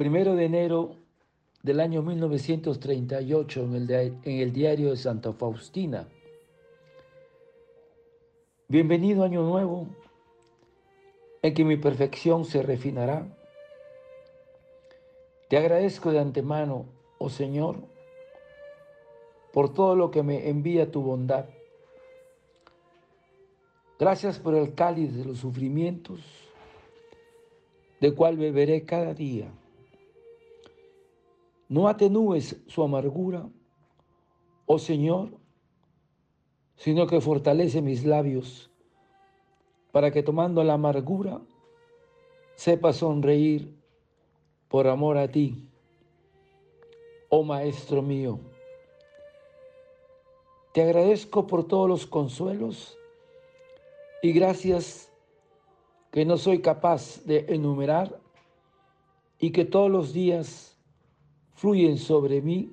Primero de enero del año 1938 en el, diario de Santa Faustina. Bienvenido año nuevo, en que mi perfección se refinará. Te agradezco de antemano, oh Señor, por todo lo que me envía tu bondad. Gracias por el cáliz de los sufrimientos, de cual beberé cada día. No atenúes su amargura, oh Señor, sino que fortalece mis labios, para que tomando la amargura sepa sonreír por amor a ti, oh Maestro mío. Te agradezco por todos los consuelos y gracias que no soy capaz de enumerar y que todos los días fluyen sobre mí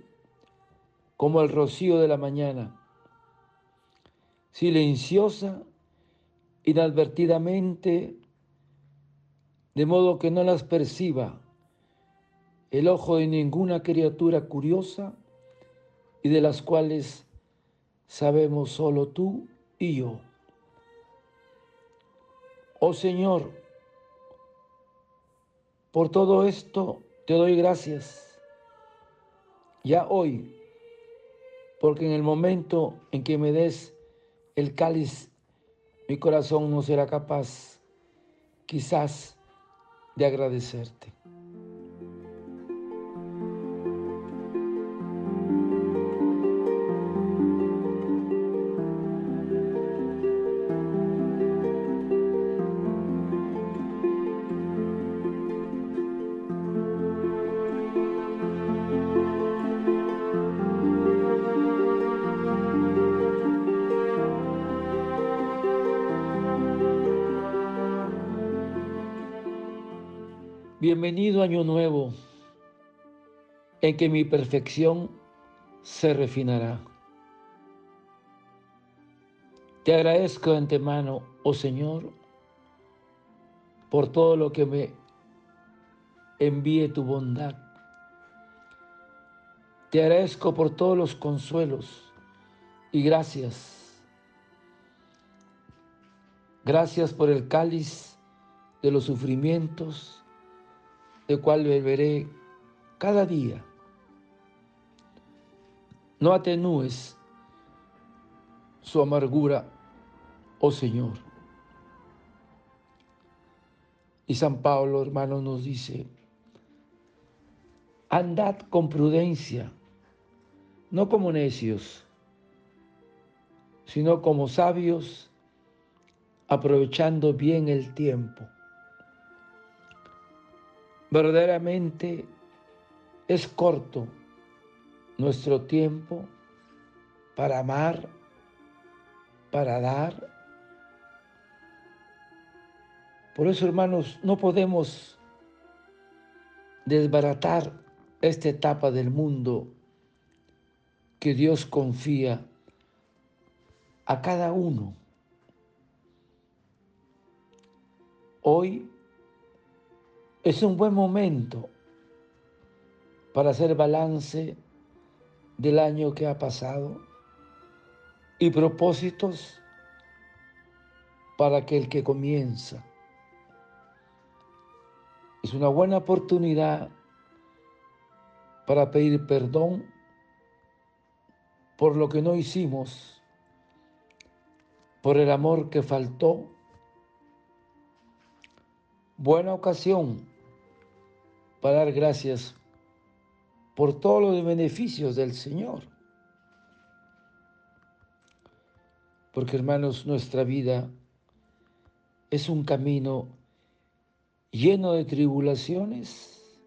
como el rocío de la mañana, silenciosa, inadvertidamente, de modo que no las perciba el ojo de ninguna criatura curiosa y de las cuales sabemos solo tú y yo. Oh Señor, por todo esto te doy gracias. Ya hoy, porque en el momento en que me des el cáliz, mi corazón no será capaz, quizás, de agradecerte. Bienvenido año nuevo, en que mi perfección se refinará. Te agradezco de antemano, oh Señor, por todo lo que me envíe tu bondad. Te agradezco por todos los consuelos y gracias. Gracias por el cáliz de los sufrimientos de cual beberé cada día. No atenúes su amargura, oh Señor. Y San Pablo, hermano, nos dice, andad con prudencia, no como necios, sino como sabios, aprovechando bien el tiempo Verdaderamente es corto nuestro tiempo para amar, para dar. Por eso, hermanos, no podemos desbaratar esta etapa del mundo que Dios confía a cada uno. Hoy es un buen momento para hacer balance del año que ha pasado y propósitos para que el que comienza. Es una buena oportunidad para pedir perdón por lo que no hicimos, por el amor que faltó. Buena ocasión para dar gracias por todos los beneficios del Señor. Porque hermanos, nuestra vida es un camino lleno de tribulaciones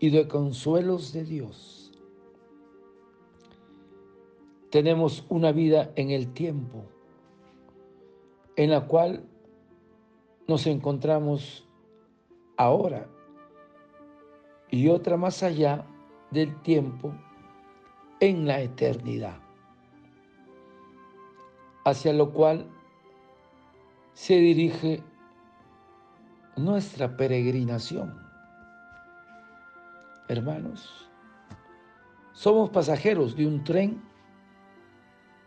y de consuelos de Dios. Tenemos una vida en el tiempo en la cual nos encontramos ahora y otra más allá del tiempo en la eternidad, hacia lo cual se dirige nuestra peregrinación. hermanos, somos pasajeros de un tren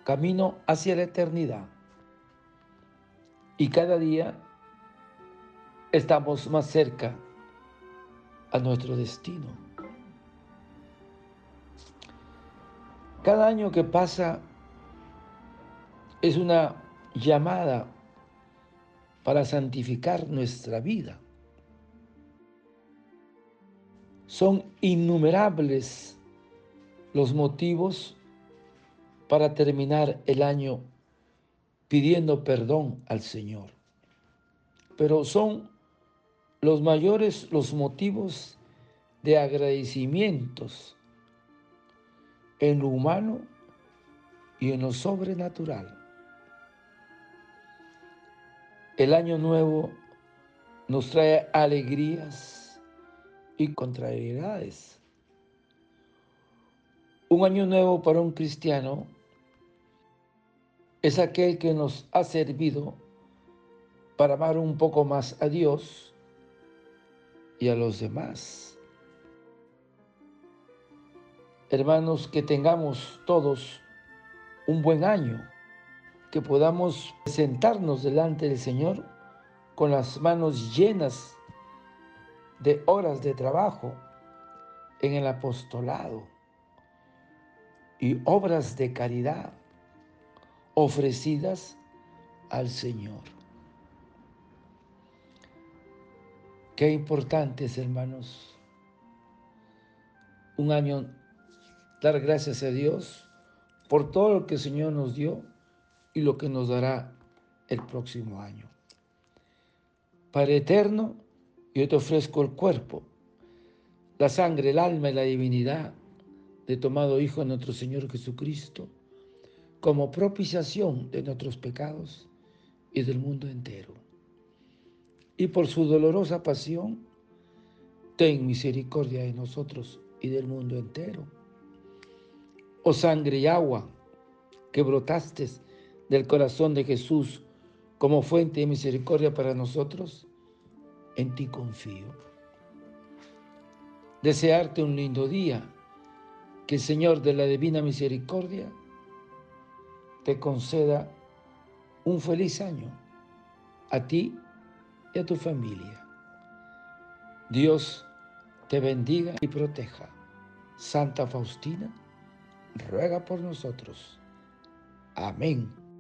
camino hacia la eternidad. Y cada día estamos más cerca a nuestro destino. Cada año que pasa es una llamada para santificar nuestra vida. Son innumerables los motivos para terminar el año pidiendo perdón al Señor. Pero son los mayores los motivos de agradecimientos en lo humano y en lo sobrenatural. El año nuevo nos trae alegrías y contrariedades. Un año nuevo para un cristiano es aquel que nos ha servido para amar un poco más a Dios y a los demás. Hermanos, que tengamos todos un buen año que podamos sentarnos delante del Señor con las manos llenas de horas de trabajo en el apostolado y obras de caridad ofrecidas al Señor. Qué importante hermanos, un año dar gracias a Dios por todo lo que el Señor nos dio y lo que nos dará el próximo año. Padre eterno, yo te ofrezco el cuerpo, la sangre, el alma y la divinidad de tomado Hijo de nuestro Señor Jesucristo, como propiciación de nuestros pecados y del mundo entero. Y por su dolorosa pasión, ten misericordia de nosotros y del mundo entero. Oh sangre y agua que brotaste del corazón de Jesús como fuente de misericordia para nosotros, en ti confío. Desearte un lindo día, que el Señor de la Divina Misericordia te conceda un feliz año a ti y a tu familia. Dios te bendiga y proteja. Santa Faustina, ruega por nosotros. Amén